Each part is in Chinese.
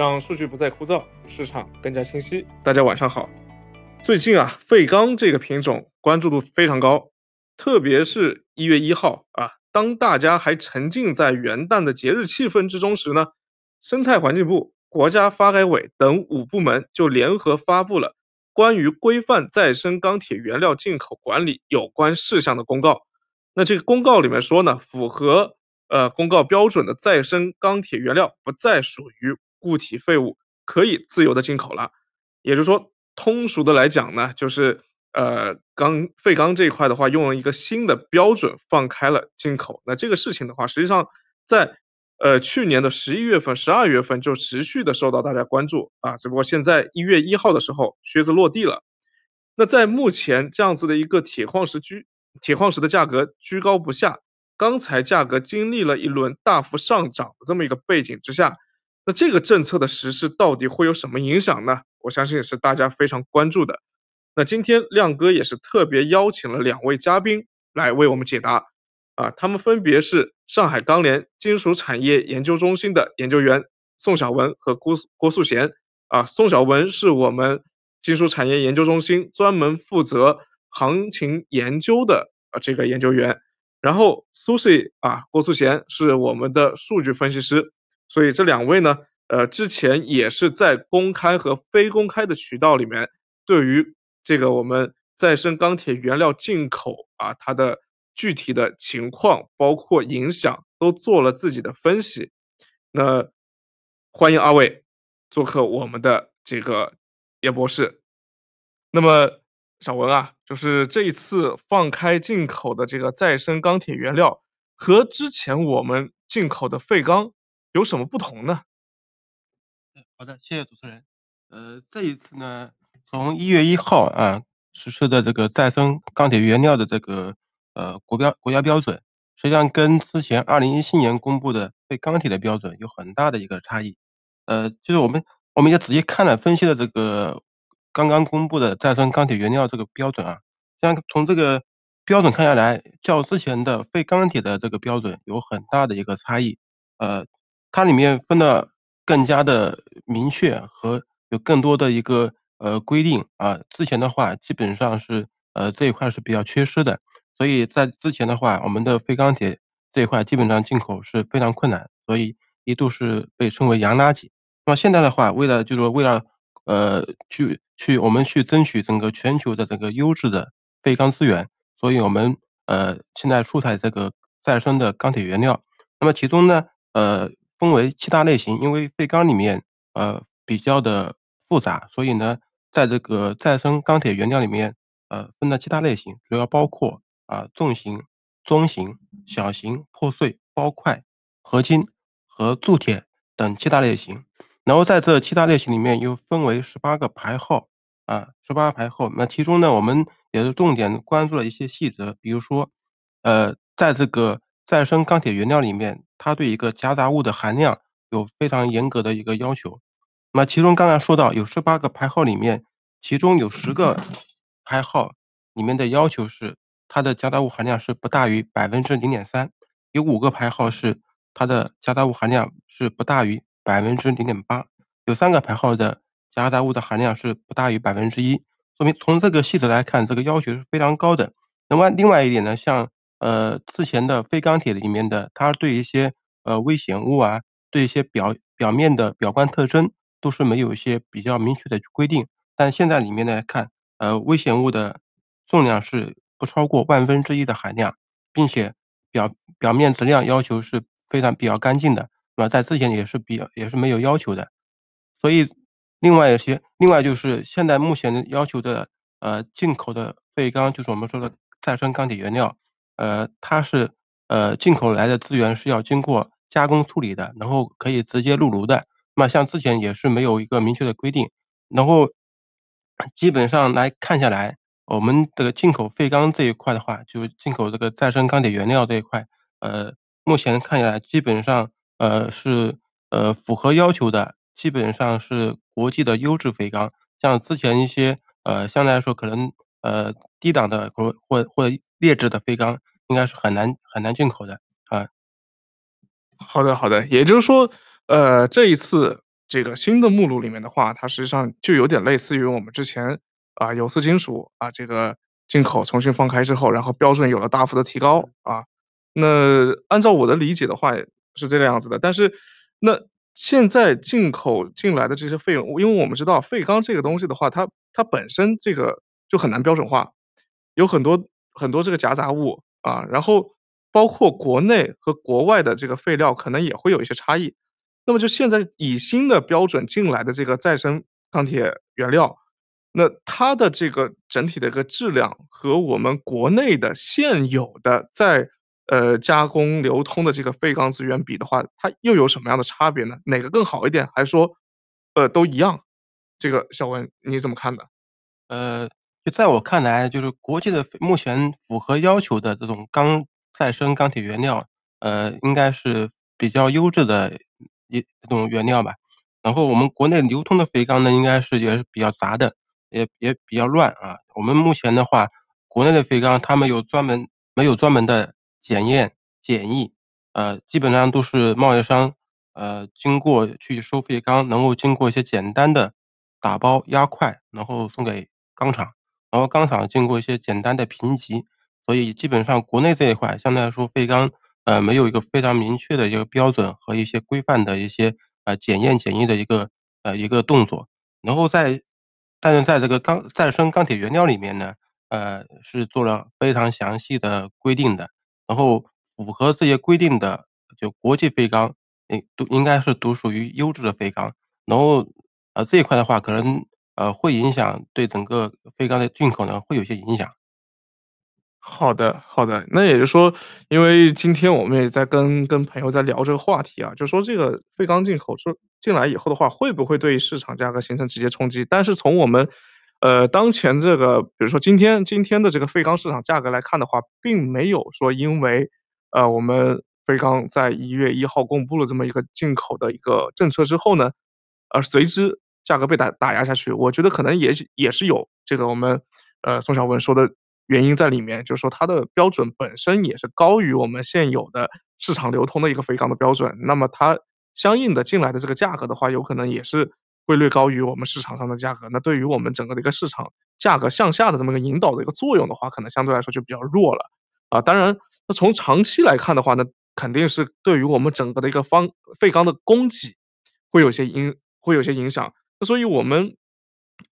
让数据不再枯燥，市场更加清晰。大家晚上好。最近啊，废钢这个品种关注度非常高，特别是一月一号啊，当大家还沉浸在元旦的节日气氛之中时呢，生态环境部、国家发改委等五部门就联合发布了关于规范再生钢铁原料进口管理有关事项的公告。那这个公告里面说呢，符合呃公告标准的再生钢铁原料不再属于。固体废物可以自由的进口了，也就是说，通俗的来讲呢，就是呃钢废钢这一块的话，用了一个新的标准放开了进口。那这个事情的话，实际上在呃去年的十一月份、十二月份就持续的受到大家关注啊，只不过现在一月一号的时候靴子落地了。那在目前这样子的一个铁矿石居铁矿石的价格居高不下，钢材价格经历了一轮大幅上涨的这么一个背景之下。那这个政策的实施到底会有什么影响呢？我相信也是大家非常关注的。那今天亮哥也是特别邀请了两位嘉宾来为我们解答，啊，他们分别是上海钢联金属产业研究中心的研究员宋晓文和郭郭素贤。啊，宋晓文是我们金属产业研究中心专门负责行情研究的啊这个研究员，然后苏轼啊郭素贤是我们的数据分析师。所以这两位呢，呃，之前也是在公开和非公开的渠道里面，对于这个我们再生钢铁原料进口啊，它的具体的情况，包括影响，都做了自己的分析。那欢迎二位做客我们的这个叶博士。那么小文啊，就是这一次放开进口的这个再生钢铁原料，和之前我们进口的废钢。有什么不同呢？好的，谢谢主持人。呃，这一次呢，从一月一号啊实施的这个再生钢铁原料的这个呃国标国家标准，实际上跟之前二零一七年公布的废钢铁的标准有很大的一个差异。呃，就是我们我们也仔细看了分析了这个刚刚公布的再生钢铁原料这个标准啊，像从这个标准看下来，较之前的废钢铁的这个标准有很大的一个差异。呃。它里面分的更加的明确和有更多的一个呃规定啊，之前的话基本上是呃这一块是比较缺失的，所以在之前的话，我们的废钢铁这一块基本上进口是非常困难，所以一度是被称为洋垃圾。那么现在的话，为了就是说为了呃去去我们去争取整个全球的这个优质的废钢资源，所以我们呃现在出台这个再生的钢铁原料。那么其中呢呃。分为七大类型，因为废钢里面呃比较的复杂，所以呢，在这个再生钢铁原料里面，呃分了七大类型，主要包括啊重型、中型、小型、破碎、包块、合金和铸铁等七大类型。然后在这七大类型里面又分为十八个排号啊，十八排号。那其中呢，我们也是重点关注了一些细则，比如说呃在这个再生钢铁原料里面。它对一个夹杂物的含量有非常严格的一个要求。那么其中刚才说到有十八个排号里面，其中有十个排号里面的要求是它的夹杂物含量是不大于百分之零点三，有五个排号是它的夹杂物含量是不大于百分之零点八，有三个排号的夹杂物的含量是不大于百分之一。说明从这个细则来看，这个要求是非常高的。那么另外一点呢，像。呃，之前的非钢铁里面的，它对一些呃危险物啊，对一些表表面的表观特征，都是没有一些比较明确的规定。但现在里面来看，呃，危险物的重量是不超过万分之一的含量，并且表表面质量要求是非常比较干净的，那么在之前也是比较也是没有要求的。所以，另外一些，另外就是现在目前要求的呃进口的废钢，就是我们说的再生钢铁原料。呃，它是呃进口来的资源是要经过加工处理的，然后可以直接入炉的。那像之前也是没有一个明确的规定，然后基本上来看下来，我们这个进口废钢这一块的话，就进口这个再生钢铁原料这一块，呃，目前看下来基本上呃是呃符合要求的，基本上是国际的优质废钢。像之前一些呃相对来说可能呃低档的或或或劣质的废钢。应该是很难很难进口的啊。好的，好的，也就是说，呃，这一次这个新的目录里面的话，它实际上就有点类似于我们之前，啊，有色金属，啊，这个进口重新放开之后，然后标准有了大幅的提高，啊。那按照我的理解的话是这个样子的，但是那现在进口进来的这些费用因为我们知道废钢这个东西的话，它它本身这个就很难标准化，有很多很多这个夹杂物，啊，然后包括国内和国外的这个废料可能也会有一些差异。那么就现在以新的标准进来的这个再生钢铁原料，那它的这个整体的一个质量和我们国内的现有的在，呃，加工流通的这个废钢资源比的话，它又有什么样的差别呢？哪个更好一点？还是说，呃，都一样？这个小文你怎么看的？呃，就在我看来，就是国际的目前符合要求的这种钢再生钢铁原料，呃，应该是比较优质的一这种原料吧。然后我们国内流通的废钢呢，应该是也是比较杂的，也也比较乱啊。我们目前的话，国内的废钢它们有专门没有专门的检验检疫，呃，基本上都是贸易商，呃，经过去收废钢，能够经过一些简单的打包压块，然后送给钢厂，然后钢厂经过一些简单的评级。所以基本上国内这一块相对来说废钢，呃，没有一个非常明确的一个标准和一些规范的一些，呃，检验检疫的一个呃，一个动作。然后在但是在这个钢再生钢铁原料里面呢，呃，是做了非常详细的规定的。然后符合这些规定的就国际废钢，应都应该是都属于优质的废钢。然后，呃，这一块的话可能，呃，会影响对整个废钢的进口呢，会有些影响。好的好的，那也就是说，因为今天我们也在跟跟朋友在聊这个话题啊，就说这个废钢进口说进来以后的话，会不会对市场价格形成直接冲击？但是从我们，呃，当前这个比如说今天今天的这个废钢市场价格来看的话，并没有说因为，呃，我们废钢在1月1号公布了这么一个进口的一个政策之后呢，而随之价格被打打压下去。我觉得可能也也是有这个我们，呃，宋晓文说的原因在里面，就是说它的标准本身也是高于我们现有的市场流通的一个废钢的标准。那么它相应的进来的这个价格的话，有可能也是会略高于我们市场上的价格。那对于我们整个的一个市场价格向下的这么一个引导的一个作用的话，可能相对来说就比较弱了。啊，当然那从长期来看的话呢，肯定是对于我们整个的一个方废钢的供给会有些影会有些影响。那所以我们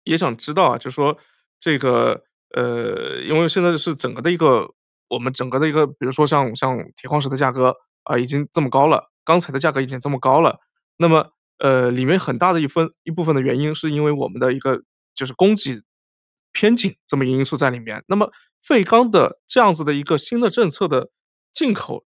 也想知道啊，就说这个，呃，因为现在是整个的一个我们整个的一个比如说像像铁矿石的价格，啊，已经这么高了，钢材的价格已经这么高了。那么，呃，里面很大的一分一部分的原因是因为我们的一个就是供给偏紧这么一个因素在里面。那么废钢的这样子的一个新的政策的进口，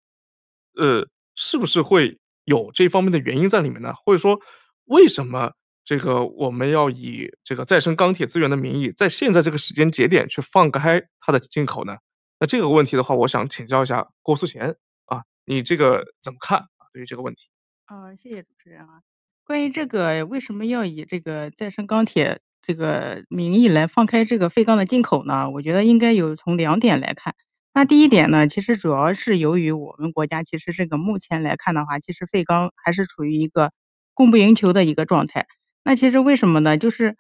呃，是不是会有这方面的原因在里面呢？或者说为什么这个我们要以这个再生钢铁资源的名义，在现在这个时间节点去放开它的进口呢？那这个问题的话，我想请教一下郭素贤，啊，你这个怎么看啊，对于这个问题？呃，谢谢主持人啊。关于这个为什么要以这个再生钢铁这个名义来放开这个废钢的进口呢？我觉得应该有从两点来看。那第一点呢，其实主要是由于我们国家其实这个目前来看的话，其实废钢还是处于一个供不应求的一个状态。那其实为什么呢？就是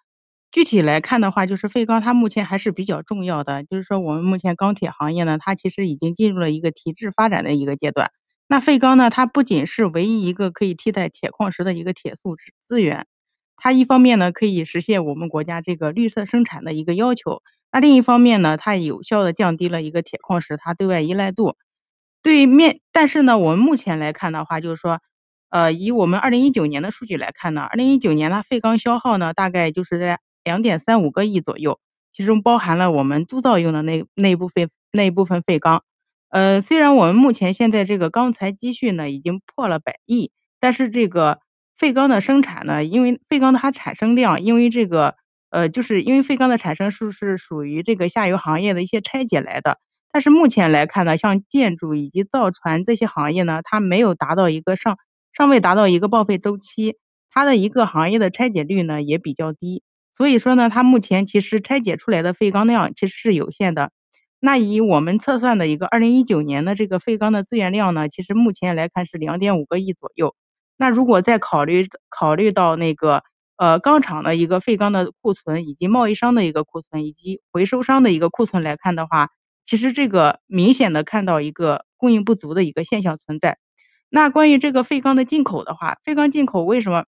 具体来看的话，就是废钢它目前还是比较重要的，就是说我们目前钢铁行业呢，它其实已经进入了一个提质发展的一个阶段。那废钢呢，它不仅是唯一一个可以替代铁矿石的一个铁素资源，它一方面呢，可以实现我们国家这个绿色生产的一个要求，那另一方面呢，它有效的降低了一个铁矿石它对外依赖度。对面但是呢，我们目前来看的话，就是说，呃，以我们2019年的数据来看呢，2019年它废钢消耗呢，大概就是在2.35个亿左右，其中包含了我们铸造用的那那一部分那一部分废钢。呃，虽然我们目前现在这个钢材积蓄呢，已经破了百亿，但是这个废钢的生产呢，因为废钢它产生量因为这个呃，就是因为废钢的产生是是属于这个下游行业的一些拆解来的。但是目前来看呢，像建筑以及造船这些行业呢，它没有达到一个上尚未达到一个报废周期，它的一个行业的拆解率呢，也比较低。所以说呢，它目前其实拆解出来的废钢量其实是有限的。那以我们测算的一个2019年的这个废钢的资源量呢，其实目前来看是2.5个亿左右。那如果再考虑考虑到那个，呃，钢厂的一个废钢的库存，以及贸易商的一个库存，以及回收商的一个库存来看的话，其实这个明显的看到一个供应不足的一个现象存在。那关于这个废钢的进口的话，废钢进口为什么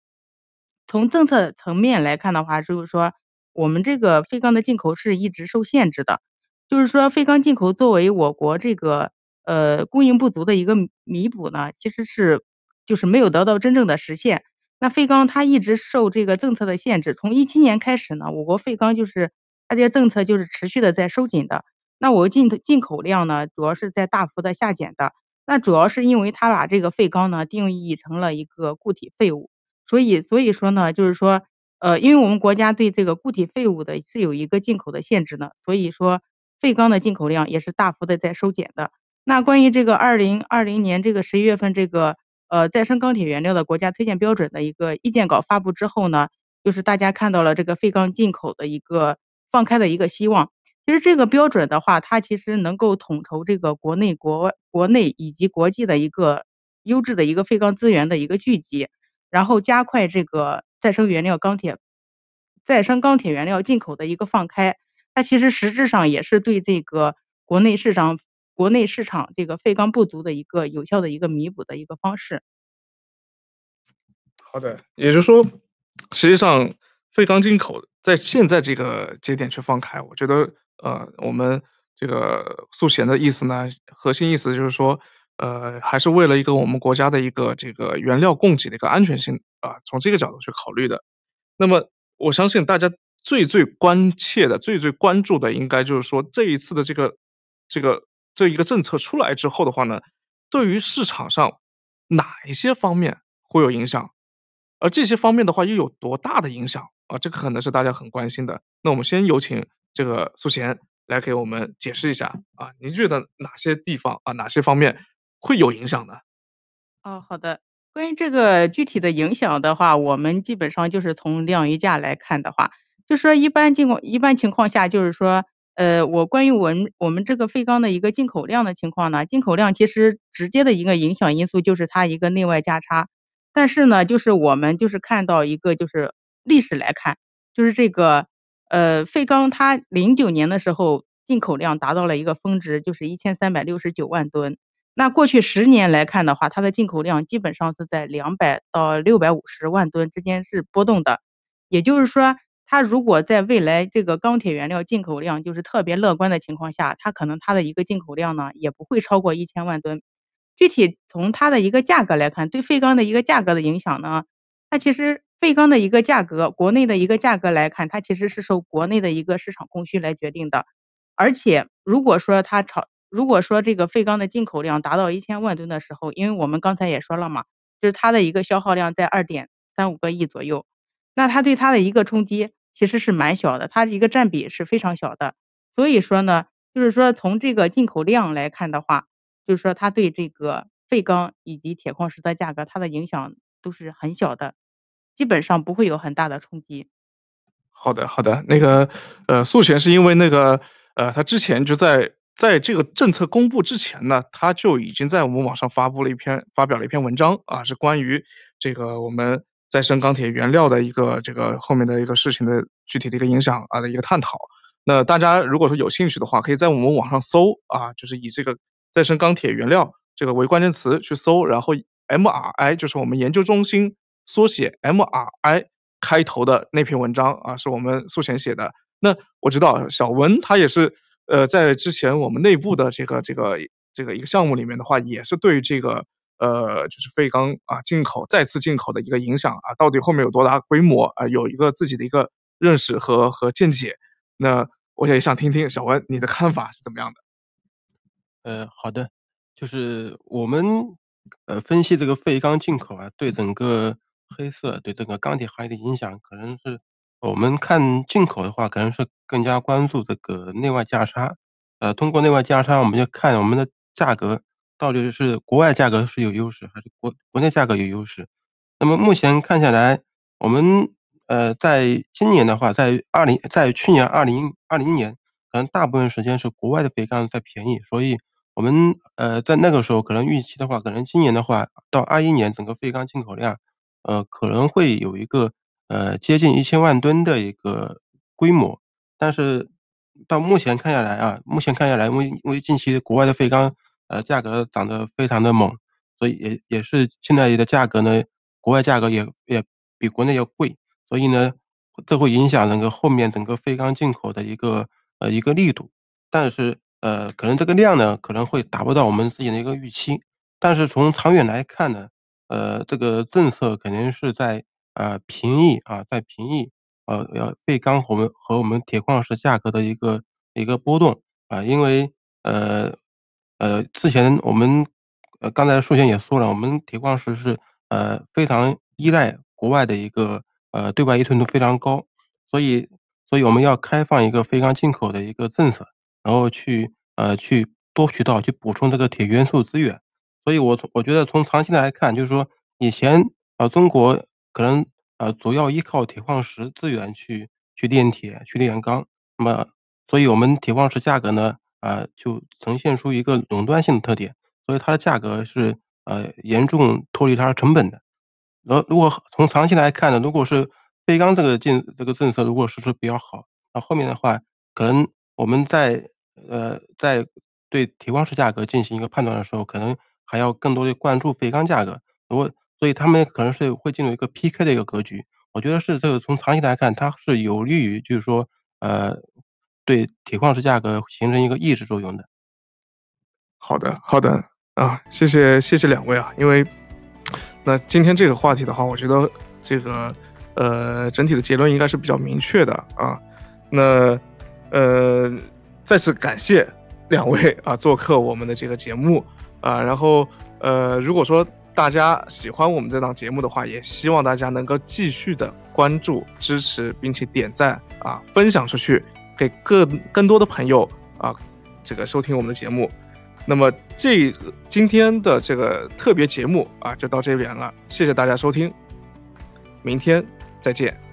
从政策层面来看的话，就是说我们这个废钢的进口是一直受限制的。就是说废钢进口作为我国这个，呃，供应不足的一个弥补呢，其实是就是没有得到真正的实现。那废钢它一直受这个政策的限制，从17年开始呢，我国废钢就是它这些政策就是持续的在收紧的。那我进进口量呢，主要是在大幅的下减的。那主要是因为它把这个废钢呢，定义成了一个固体废物。所以所以说呢，就是说，呃，因为我们国家对这个固体废物的是有一个进口的限制呢，所以说废钢的进口量也是大幅的在收减的。那关于这个2020年这个11月份这个，呃，再生钢铁原料的国家推荐标准的一个意见稿发布之后呢，就是大家看到了这个废钢进口的一个放开的一个希望。其实这个标准的话，它其实能够统筹这个国内国外国内以及国际的一个优质的一个废钢资源的一个聚集，然后加快这个再生原料钢铁再生钢铁原料进口的一个放开。它其实实质上也是对这个国内市场国内市场这个废钢不足的一个有效的一个弥补的一个方式。好的，也就是说，实际上废钢进口在现在这个节点去放开，我觉得，呃，我们这个速贤的意思呢，核心意思就是说，呃，还是为了一个我们国家的一个这个原料供给的一个安全性，啊，从这个角度去考虑的。那么我相信大家最最关切的、最最关注的应该就是说这一次的这个这个这一个政策出来之后的话呢，对于市场上哪一些方面会有影响？而这些方面的话又有多大的影响？啊，这个可能是大家很关心的。那我们先有请这个苏贤来给我们解释一下，啊，您觉得哪些地方，啊，哪些方面会有影响呢？哦，好的。关于这个具体的影响的话，我们基本上就是从量与价来看的话，就说一般情况一般情况下就是说，呃，我关于我们我们这个废钢的一个进口量的情况呢，进口量其实直接的一个影响因素就是它一个内外价差。但是呢，就是我们就是看到一个就是历史来看，就是这个，呃，废钢它09年的时候进口量达到了一个峰值，就是1369万吨。那过去十年来看的话，它的进口量基本上是在200到650万吨之间是波动的。也就是说，它如果在未来这个钢铁原料进口量就是特别乐观的情况下，它可能它的一个进口量呢，也不会超过1000万吨。具体从它的一个价格来看，对废钢的一个价格的影响呢，它其实废钢的一个价格国内的一个价格来看，它其实是受国内的一个市场供需来决定的。而且如果说它炒如果说这个废钢的进口量达到1000万吨的时候，因为我们刚才也说了嘛，就是它的一个消耗量在2.35个亿左右，那它对它的一个冲击其实是蛮小的，它的一个占比是非常小的。所以说呢，就是说从这个进口量来看的话，就是说它对这个废钢以及铁矿石的价格，它的影响都是很小的，基本上不会有很大的冲击。好的好的，那个，呃，速贤是因为那个，呃，他之前就在在这个政策公布之前呢，他就已经在我们网上发布了一篇发表了一篇文章，啊，是关于这个我们再生钢铁原料的一个这个后面的一个事情的具体的一个影响，啊，的一个探讨。那大家如果说有兴趣的话，可以在我们网上搜，啊，就是以这个再生钢铁原料这个为关键词去搜，然后 MRI 就是我们研究中心缩写 MRI 开头的那篇文章，啊，是我们速贤写的。那我知道小文他也是，呃，在之前我们内部的这个这个这个一个项目里面的话，也是对这个，呃，就是废钢，啊，进口再次进口的一个影响，啊，到底后面有多大规模，啊，有一个自己的一个认识和和见解。那我也想听听小文你的看法是怎么样的？呃，好的。就是我们，呃，分析这个废钢进口啊，对整个黑色对这个钢铁行业的影响，可能是我们看进口的话，可能是更加关注这个内外价差。呃，通过内外价差，我们就看我们的价格到底是国外价格是有优势，还是国国内价格有优势。那么目前看下来，我们，呃，在今年的话，在20在去年2020年，可能大部分时间是国外的废钢在便宜，所以我们呃在那个时候可能预期的话，可能今年的话到二一年整个废钢进口量，呃可能会有一个呃接近一千万吨的一个规模。但是到目前看下来啊，目前看下来，因为因为近期国外的废钢呃价格涨得非常的猛，所以也也是现在的价格呢，国外价格也也比国内要贵，所以呢，这会影响那个后面整个废钢进口的一个呃一个力度。但是呃，可能这个量呢，可能会达不到我们自己的一个预期。但是从长远来看呢，呃，这个政策肯定是在呃平抑啊，在平抑呃呃废钢和我们和我们铁矿石价格的一个一个波动啊，因为呃呃之前我们呃刚才树先也说了，我们铁矿石是呃非常依赖国外的一个呃对外依存度非常高，所以所以我们要开放一个废钢进口的一个政策。然后去呃去多渠道去补充这个铁元素资源，所以我从我觉得从长期来看，就是说以前啊中国可能呃主要依靠铁矿石资源去去炼铁去炼钢，那么所以我们铁矿石价格呢啊就呈现出一个垄断性的特点，所以它的价格是呃严重脱离它的成本的。然后如果从长期来看呢，如果是废钢这个政这个政策如果实施比较好，那后面的话可能我们在呃，在对铁矿石价格进行一个判断的时候，可能还要更多的关注废钢价格。如果所以他们可能是会进入一个 PK 的一个格局。我觉得是这个从长期来看，它是有利于就是说，呃，对铁矿石价格形成一个抑制作用的。好的，好的啊，谢谢谢谢两位啊，因为那今天这个话题的话，我觉得这个呃整体的结论应该是比较明确的啊。那呃。再次感谢两位啊做客我们的这个节目啊，然后呃，如果说大家喜欢我们这档节目的话，也希望大家能够继续的关注、支持，并且点赞啊，分享出去，给更更多的朋友啊，这个收听我们的节目。那么这今天的这个特别节目啊，就到这边了，谢谢大家收听，明天再见。